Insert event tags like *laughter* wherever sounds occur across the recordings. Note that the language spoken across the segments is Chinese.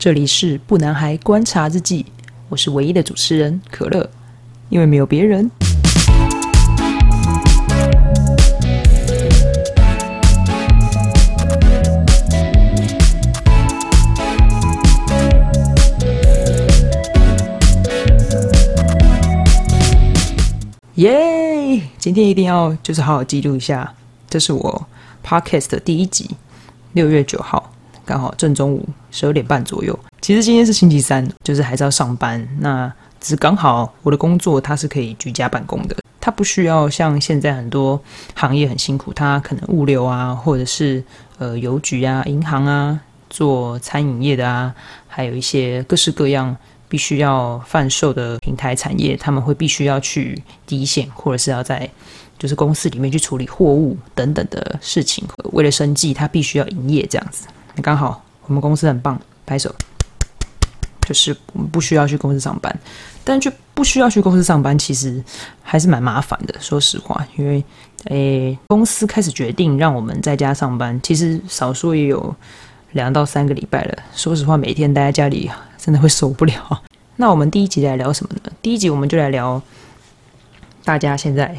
这里是不男孩观察日记，我是唯一的主持人可乐，因为没有别人。耶！今天一定要就是好好记录一下，这是我 podcast 的第一集，六月九号，刚好正中午十二点半左右。其实今天是星期三，就是还是要上班。那只是刚好我的工作它是可以居家办公的，它不需要像现在很多行业很辛苦，它可能物流啊，或者是呃邮局啊、银行啊、做餐饮业的啊，还有一些各式各样。必须要贩售的平台产业，他们会必须要去第一线，或者是要在就是公司里面去处理货物等等的事情。为了生计，他必须要营业这样子。刚好我们公司很棒，拍手。就是我们不需要去公司上班，但就不需要去公司上班，其实还是蛮麻烦的。说实话，因为诶，公司开始决定让我们在家上班，其实少说也有两到三个礼拜了。说实话，每天待在家里。真的会受不了。*laughs* 那我们第一集来聊什么呢？第一集我们就来聊大家现在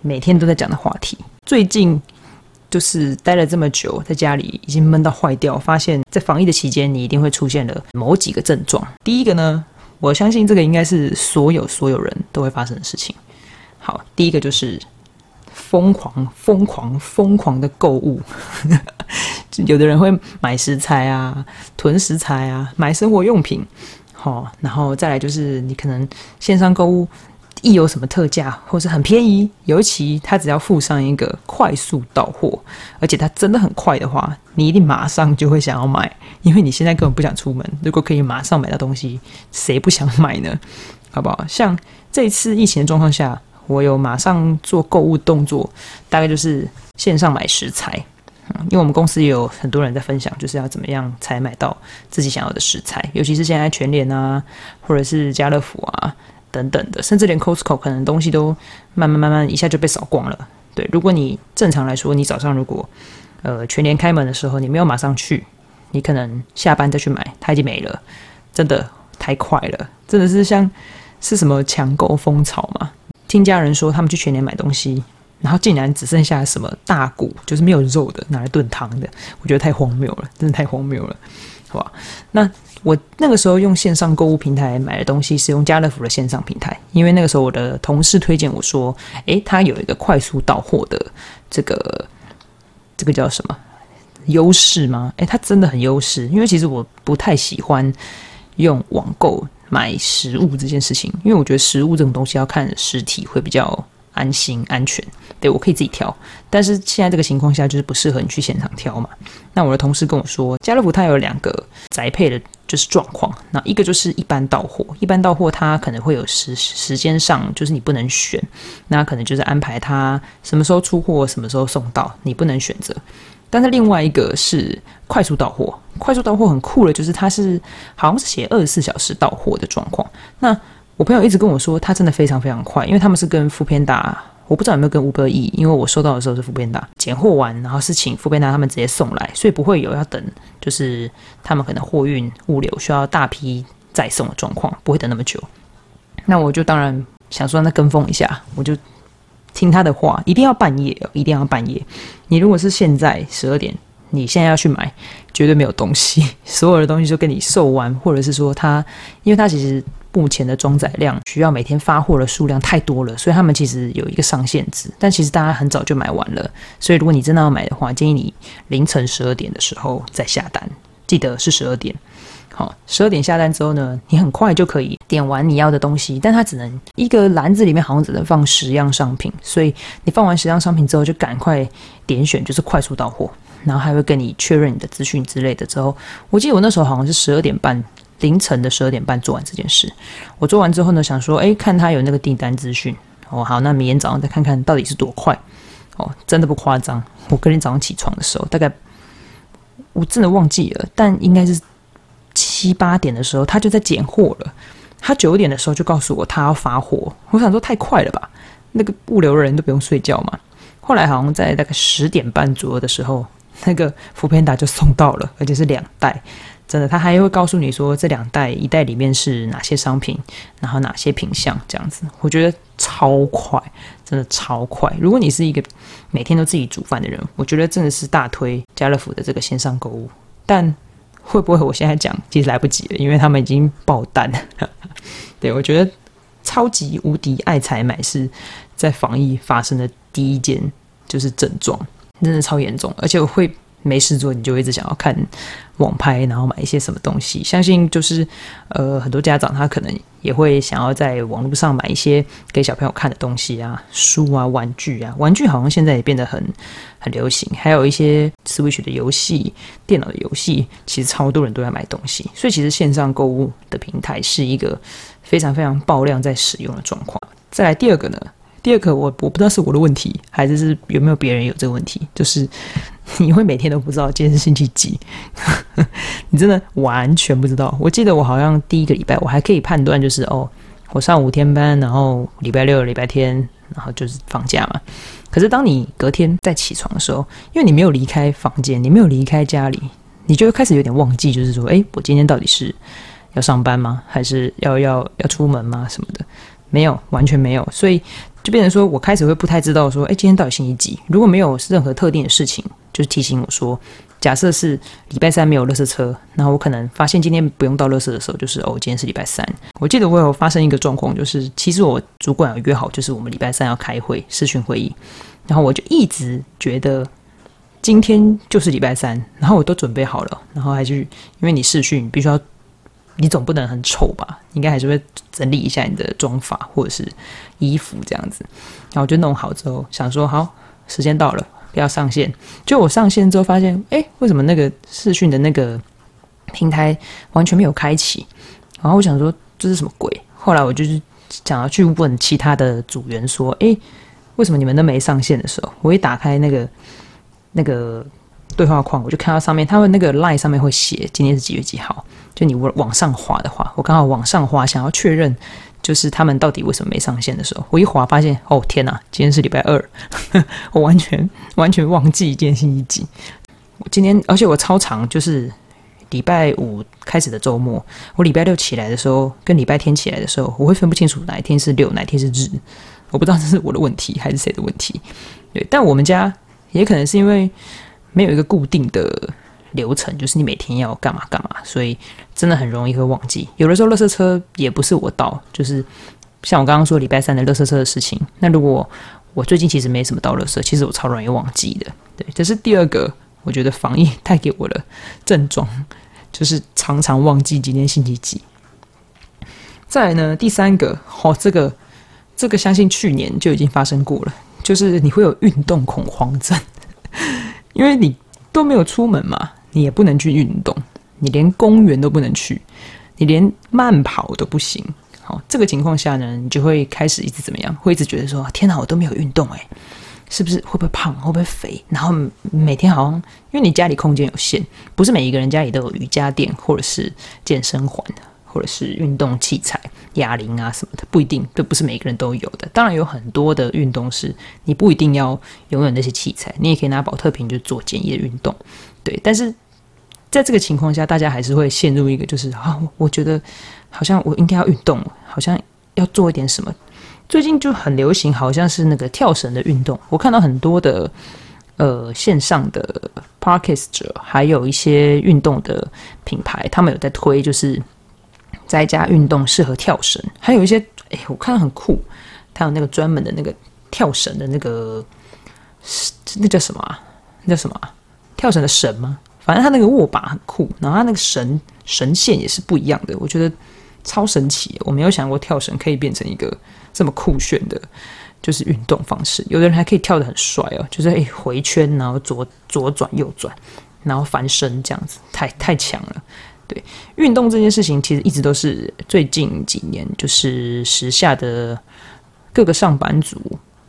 每天都在讲的话题。最近就是待了这么久，在家里已经闷到坏掉，发现，在防疫的期间，你一定会出现了某几个症状。第一个呢，我相信这个应该是所有所有人都会发生的事情。好，第一个就是疯狂、疯狂、疯狂的购物。有的人会买食材啊，囤食材啊，买生活用品，好，然后再来就是你可能线上购物一有什么特价或是很便宜，尤其它只要附上一个快速到货，而且它真的很快的话，你一定马上就会想要买，因为你现在根本不想出门，如果可以马上买到东西，谁不想买呢？好不好？像这次疫情的状况下，我有马上做购物动作，大概就是线上买食材。嗯因为我们公司也有很多人在分享，就是要怎么样才买到自己想要的食材，尤其是现在全联啊，或者是家乐福啊等等的，甚至连 Costco 可能东西都慢慢慢慢一下就被扫光了。对，如果你正常来说，你早上如果呃全联开门的时候，你没有马上去，你可能下班再去买，它已经没了，真的太快了，真的是像是什么抢购风潮嘛？听家人说，他们去全联买东西。然后竟然只剩下什么大骨，就是没有肉的，拿来炖汤的，我觉得太荒谬了，真的太荒谬了，好吧？那我那个时候用线上购物平台买的东西是用家乐福的线上平台，因为那个时候我的同事推荐我说，诶，他有一个快速到货的这个这个叫什么优势吗？诶，他真的很优势，因为其实我不太喜欢用网购买食物这件事情，因为我觉得食物这种东西要看实体会比较。安心安全，对我可以自己挑，但是现在这个情况下就是不适合你去现场挑嘛。那我的同事跟我说，家乐福它有两个宅配的，就是状况。那一个就是一般到货，一般到货它可能会有时时间上就是你不能选，那可能就是安排它什么时候出货，什么时候送到，你不能选择。但是另外一个是快速到货，快速到货很酷的，就是它是好像是写二十四小时到货的状况。那我朋友一直跟我说，他真的非常非常快，因为他们是跟富片达，我不知道有没有跟 Uber E，因为我收到的时候是富片达，拣货完，然后是请富片达他们直接送来，所以不会有要等，就是他们可能货运物流需要大批再送的状况，不会等那么久。那我就当然想说，那跟风一下，我就听他的话，一定要半夜，一定要半夜。你如果是现在十二点，你现在要去买，绝对没有东西，*laughs* 所有的东西就跟你售完，或者是说它，因为它其实。目前的装载量需要每天发货的数量太多了，所以他们其实有一个上限值。但其实大家很早就买完了，所以如果你真的要买的话，建议你凌晨十二点的时候再下单，记得是十二点。好，十二点下单之后呢，你很快就可以点完你要的东西，但它只能一个篮子里面好像只能放十样商品，所以你放完十样商品之后就赶快点选，就是快速到货，然后还会跟你确认你的资讯之类的。之后我记得我那时候好像是十二点半。凌晨的十二点半做完这件事，我做完之后呢，想说，哎，看他有那个订单资讯，哦，好，那明天早上再看看到底是多快，哦，真的不夸张。我隔天早上起床的时候，大概我真的忘记了，但应该是七八点的时候，他就在拣货了。他九点的时候就告诉我他要发货，我想说太快了吧，那个物流人都不用睡觉嘛。后来好像在大概十点半左右的时候，*laughs* 那个福片达就送到了，而且是两袋。真的，他还会告诉你说这两袋一袋里面是哪些商品，然后哪些品相这样子，我觉得超快，真的超快。如果你是一个每天都自己煮饭的人，我觉得真的是大推家乐福的这个线上购物。但会不会我现在讲其实来不及了，因为他们已经爆单。*laughs* 对我觉得超级无敌爱采买是在防疫发生的第一件就是症状，真的超严重，而且我会。没事做，你就一直想要看网拍，然后买一些什么东西。相信就是，呃，很多家长他可能也会想要在网络上买一些给小朋友看的东西啊，书啊，玩具啊。玩具好像现在也变得很很流行，还有一些 Switch 的游戏、电脑的游戏，其实超多人都在买东西。所以其实线上购物的平台是一个非常非常爆量在使用的状况。再来第二个呢？第二个，我我不知道是我的问题，还是是有没有别人有这个问题，就是 *laughs* 你会每天都不知道今天是星期几，*laughs* 你真的完全不知道。我记得我好像第一个礼拜我还可以判断，就是哦，我上五天班，然后礼拜六、礼拜天，然后就是放假嘛。可是当你隔天再起床的时候，因为你没有离开房间，你没有离开家里，你就开始有点忘记，就是说，哎，我今天到底是要上班吗？还是要要要出门吗？什么的？没有，完全没有，所以。就变成说，我开始会不太知道说，哎，今天到底星期几？如果没有任何特定的事情，就是提醒我说，假设是礼拜三没有垃圾车，然后我可能发现今天不用到垃圾的时候，就是哦，今天是礼拜三。我记得我有发生一个状况，就是其实我主管有约好，就是我们礼拜三要开会，视讯会议，然后我就一直觉得今天就是礼拜三，然后我都准备好了，然后还去，因为你视讯必须要。你总不能很丑吧？应该还是会整理一下你的妆发或者是衣服这样子。然后我就弄好之后，想说好，时间到了，不要上线。就我上线之后发现，哎，为什么那个视讯的那个平台完全没有开启？然后我想说这是什么鬼？后来我就是想要去问其他的组员说，哎，为什么你们都没上线的时候，我一打开那个那个对话框，我就看到上面他们那个 line 上面会写今天是几月几号。就你往往上滑的话，我刚好往上滑，想要确认就是他们到底为什么没上线的时候，我一滑发现，哦天哪，今天是礼拜二，*laughs* 我完全完全忘记今天星期几。今天，而且我超长，就是礼拜五开始的周末，我礼拜六起来的时候，跟礼拜天起来的时候，我会分不清楚哪一天是六，哪一天是日，我不知道这是我的问题还是谁的问题。对，但我们家也可能是因为没有一个固定的。流程就是你每天要干嘛干嘛，所以真的很容易会忘记。有的时候，垃圾车也不是我倒，就是像我刚刚说礼拜三的垃圾车的事情。那如果我最近其实没什么倒垃圾，其实我超容易忘记的。对，这是第二个，我觉得防疫带给我的症状，就是常常忘记今天星期几。再来呢，第三个，哦，这个这个相信去年就已经发生过了，就是你会有运动恐慌症，因为你都没有出门嘛。你也不能去运动，你连公园都不能去，你连慢跑都不行。好，这个情况下呢，你就会开始一直怎么样？会一直觉得说：天哪，我都没有运动，诶，是不是会不会胖？会不会肥？然后每天好像因为你家里空间有限，不是每一个人家里都有瑜伽垫或者是健身环，或者是运动器材、哑铃啊什么的，不一定，都不是每个人都有的。当然有很多的运动是你不一定要拥有那些器材，你也可以拿保特瓶就做简易的运动。对，但是在这个情况下，大家还是会陷入一个，就是啊，我觉得好像我应该要运动，好像要做一点什么。最近就很流行，好像是那个跳绳的运动。我看到很多的呃线上的 parkers 者，还有一些运动的品牌，他们有在推，就是在家运动适合跳绳。还有一些，哎，我看到很酷，他有那个专门的那个跳绳的那个，那叫什么？那叫什么？跳绳的绳吗？反正它那个握把很酷，然后它那个绳绳线也是不一样的，我觉得超神奇。我没有想过跳绳可以变成一个这么酷炫的，就是运动方式。有的人还可以跳得很帅哦，就是诶回圈，然后左左转右转，然后翻身这样子，太太强了。对，运动这件事情其实一直都是最近几年就是时下的各个上班族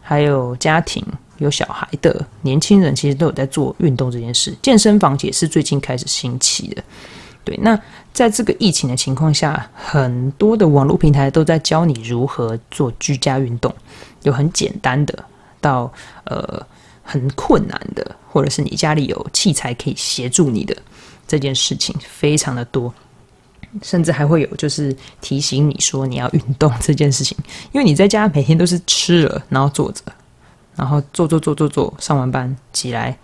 还有家庭。有小孩的年轻人其实都有在做运动这件事，健身房也是最近开始兴起的。对，那在这个疫情的情况下，很多的网络平台都在教你如何做居家运动，有很简单的到呃很困难的，或者是你家里有器材可以协助你的这件事情非常的多，甚至还会有就是提醒你说你要运动这件事情，因为你在家每天都是吃了，然后坐着，然后坐坐坐坐坐，上完班起来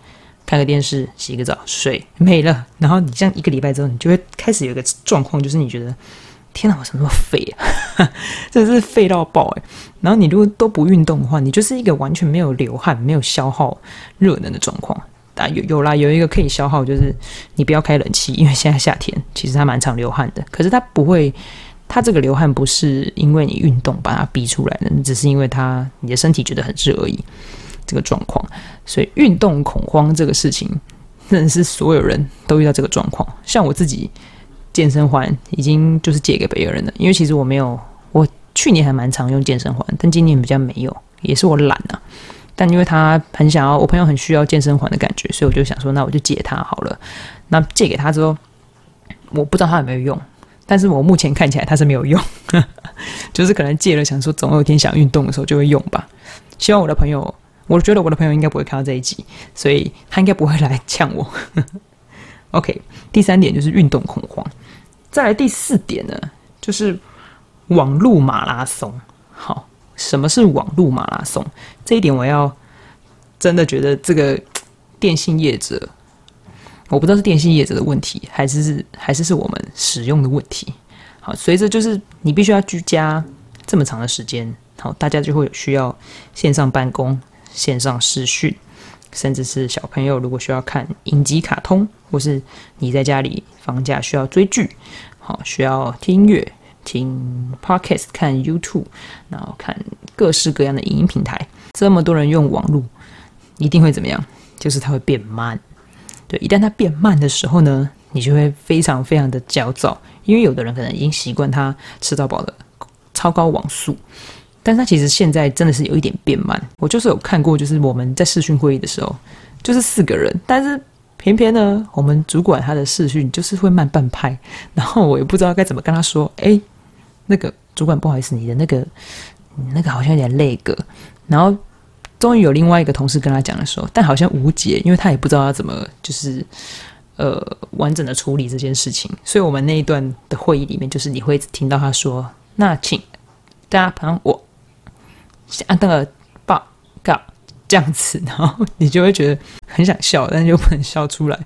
看个电视，洗个澡，睡没了。然后你这样一个礼拜之后，你就会开始有一个状况，就是你觉得天哪，我怎么那么废啊？*laughs* 真的是废到爆诶。然后你如果都不运动的话，你就是一个完全没有流汗、没有消耗热能的状况。啊，有有啦，有一个可以消耗，就是你不要开冷气，*laughs* 因为现在夏天其实它蛮常流汗的。可是它不会，它这个流汗不是因为你运动把它逼出来的，只是因为它你的身体觉得很热而已。这个状况，所以运动恐慌这个事情，真的是所有人都遇到这个状况。像我自己健身环已经就是借给别人了，因为其实我没有，我去年还蛮常用健身环，但今年比较没有，也是我懒啊。但因为他很想要，我朋友很需要健身环的感觉，所以我就想说，那我就借他好了。那借给他之后，我不知道他有没有用，但是我目前看起来他是没有用，*laughs* 就是可能借了，想说总有一天想运动的时候就会用吧。希望我的朋友，我觉得我的朋友应该不会看到这一集，所以他应该不会来呛我。*laughs* OK，第三点就是运动恐慌。再来第四点呢，就是网路马拉松。好。什么是网络马拉松？这一点我要真的觉得这个电信业者，我不知道是电信业者的问题，还是还是是我们使用的问题。好，随着就是你必须要居家这么长的时间，好，大家就会有需要线上办公、线上视讯，甚至是小朋友如果需要看影集、卡通，或是你在家里放假需要追剧，好，需要听音乐。听 podcast、看 YouTube，然后看各式各样的影音平台。这么多人用网络，一定会怎么样？就是它会变慢。对，一旦它变慢的时候呢，你就会非常非常的焦躁，因为有的人可能已经习惯它吃到饱的超高网速，但是它其实现在真的是有一点变慢。我就是有看过，就是我们在视讯会议的时候，就是四个人，但是。偏偏呢，我们主管他的视讯就是会慢半拍，然后我也不知道该怎么跟他说，哎。那个主管，不好意思，你的那个，那个好像有点累个。然后终于有另外一个同事跟他讲的时候，但好像无解，因为他也不知道要怎么就是呃完整的处理这件事情。所以我们那一段的会议里面，就是你会听到他说：“那请大家帮我按那个报告这样子。”然后你就会觉得很想笑，但是又不能笑出来。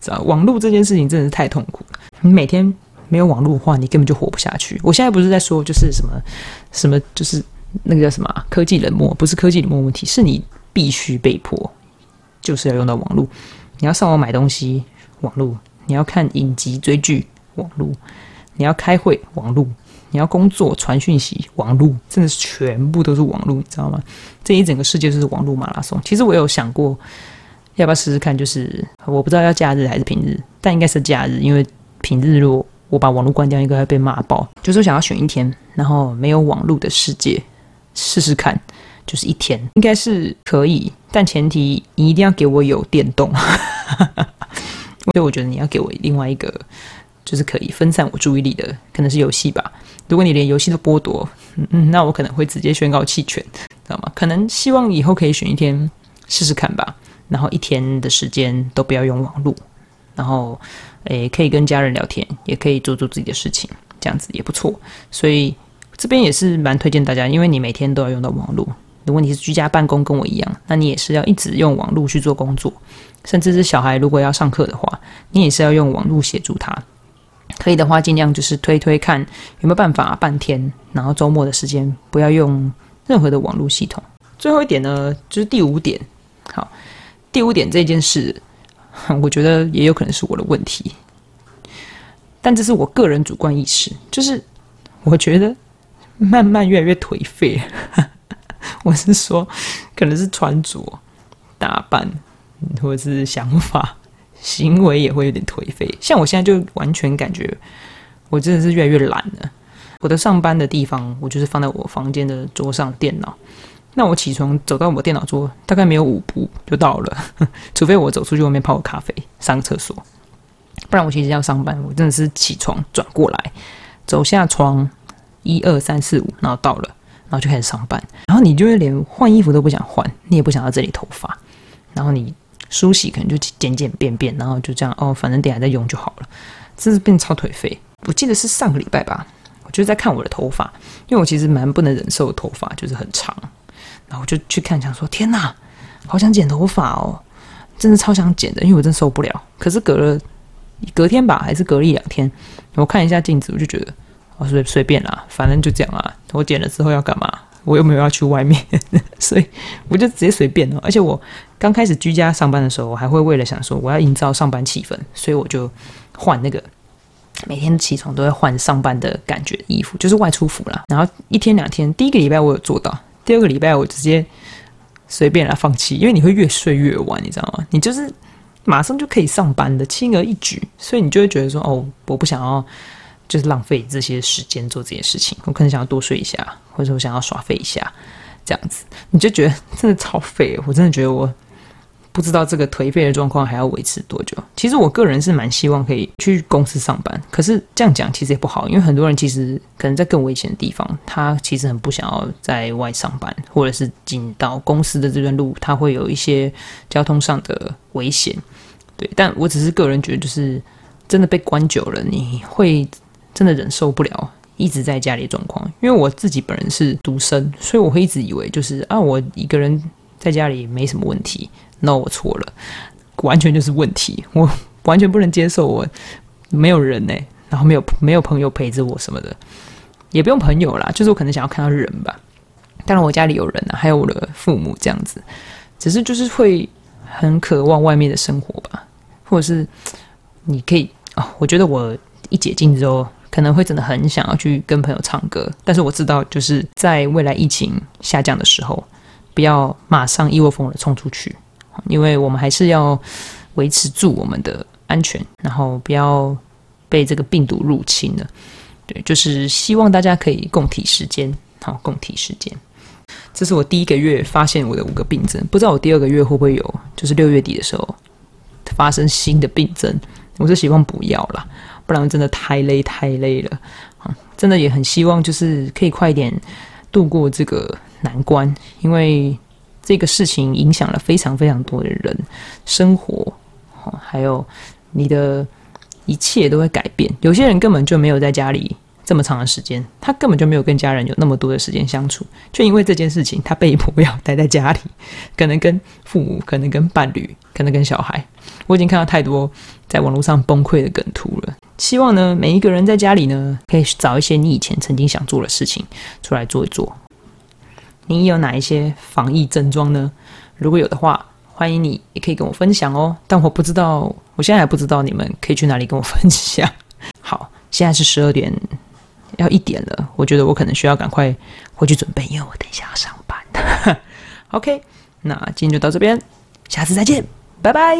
知道网络这件事情真的是太痛苦了，你每天。没有网络的话，你根本就活不下去。我现在不是在说，就是什么什么，就是那个叫什么科技冷漠，不是科技冷漠问题，是你必须被迫就是要用到网络。你要上网买东西，网络；你要看影集追剧，网络；你要开会，网络；你要工作传讯息，网络。真的是全部都是网络，你知道吗？这一整个世界就是网络马拉松。其实我有想过，要不要试试看？就是我不知道要假日还是平日，但应该是假日，因为平日如果我把网络关掉，应该会被骂爆。就是想要选一天，然后没有网络的世界试试看，就是一天应该是可以，但前提你一定要给我有电动。*laughs* 所以我觉得你要给我另外一个，就是可以分散我注意力的，可能是游戏吧。如果你连游戏都剥夺，嗯，那我可能会直接宣告弃权，知道吗？可能希望以后可以选一天试试看吧，然后一天的时间都不要用网络，然后。诶，可以跟家人聊天，也可以做做自己的事情，这样子也不错。所以这边也是蛮推荐大家，因为你每天都要用到网络。如果你是居家办公，跟我一样，那你也是要一直用网络去做工作。甚至是小孩如果要上课的话，你也是要用网络协助他。可以的话，尽量就是推推看有没有办法半天，然后周末的时间不要用任何的网络系统。最后一点呢，就是第五点。好，第五点这件事。*laughs* 我觉得也有可能是我的问题，但这是我个人主观意识，就是我觉得慢慢越来越颓废。*laughs* 我是说，可能是穿着、打扮，或者是想法、行为也会有点颓废。像我现在就完全感觉，我真的是越来越懒了。我的上班的地方，我就是放在我房间的桌上电脑。那我起床走到我电脑桌，大概没有五步就到了，*laughs* 除非我走出去外面泡个咖啡、上个厕所，不然我其实要上班，我真的是起床转过来，走下床，一二三四五，然后到了，然后就开始上班。然后你就会连换衣服都不想换，你也不想要这里头发，然后你梳洗可能就简简便便，然后就这样哦，反正等下再用就好了。真是变超颓废。我记得是上个礼拜吧，我就在看我的头发，因为我其实蛮不能忍受头发就是很长，然后我就去看，想说天哪，好想剪头发哦，真的超想剪的，因为我真受不了。可是隔了隔天吧，还是隔了一两天，我看一下镜子，我就觉得哦随随便啦，反正就这样啊。我剪了之后要干嘛？我又没有要去外面，*laughs* 所以我就直接随便哦。而且我刚开始居家上班的时候，我还会为了想说我要营造上班气氛，所以我就换那个每天起床都会换上班的感觉衣服，就是外出服啦。然后一天两天，第一个礼拜我有做到，第二个礼拜我直接随便来放弃，因为你会越睡越晚，你知道吗？你就是马上就可以上班的，轻而易举，所以你就会觉得说哦，我不想要。就是浪费这些时间做这些事情，我可能想要多睡一下，或者我想要耍废一下，这样子，你就觉得真的超废。我真的觉得我不知道这个颓废的状况还要维持多久。其实我个人是蛮希望可以去公司上班，可是这样讲其实也不好，因为很多人其实可能在更危险的地方，他其实很不想要在外上班，或者是进到公司的这段路，他会有一些交通上的危险。对，但我只是个人觉得，就是真的被关久了，你会。真的忍受不了一直在家里状况，因为我自己本人是独生，所以我会一直以为就是啊，我一个人在家里没什么问题。那我错了，完全就是问题。我完全不能接受我没有人呢，然后没有没有朋友陪着我什么的，也不用朋友啦，就是我可能想要看到人吧。当然我家里有人啊，还有我的父母这样子，只是就是会很渴望外面的生活吧，或者是你可以啊，我觉得我一解禁之后。可能会真的很想要去跟朋友唱歌，但是我知道，就是在未来疫情下降的时候，不要马上一窝蜂的冲出去，因为我们还是要维持住我们的安全，然后不要被这个病毒入侵了。对，就是希望大家可以共体时间，好，共体时间。这是我第一个月发现我的五个病症，不知道我第二个月会不会有，就是六月底的时候发生新的病症，我是希望不要啦。不然真的太累太累了，啊，真的也很希望就是可以快一点度过这个难关，因为这个事情影响了非常非常多的人生活，还有你的一切都会改变。有些人根本就没有在家里这么长的时间，他根本就没有跟家人有那么多的时间相处，却因为这件事情，他被迫要待在家里，可能跟父母，可能跟伴侣，可能跟小孩。我已经看到太多在网络上崩溃的梗图了。希望呢，每一个人在家里呢，可以找一些你以前曾经想做的事情出来做一做。你有哪一些防疫症状呢？如果有的话，欢迎你也可以跟我分享哦。但我不知道，我现在还不知道你们可以去哪里跟我分享。*laughs* 好，现在是十二点要一点了，我觉得我可能需要赶快回去准备，因为我等一下要上班。*laughs* OK，那今天就到这边，下次再见，拜拜。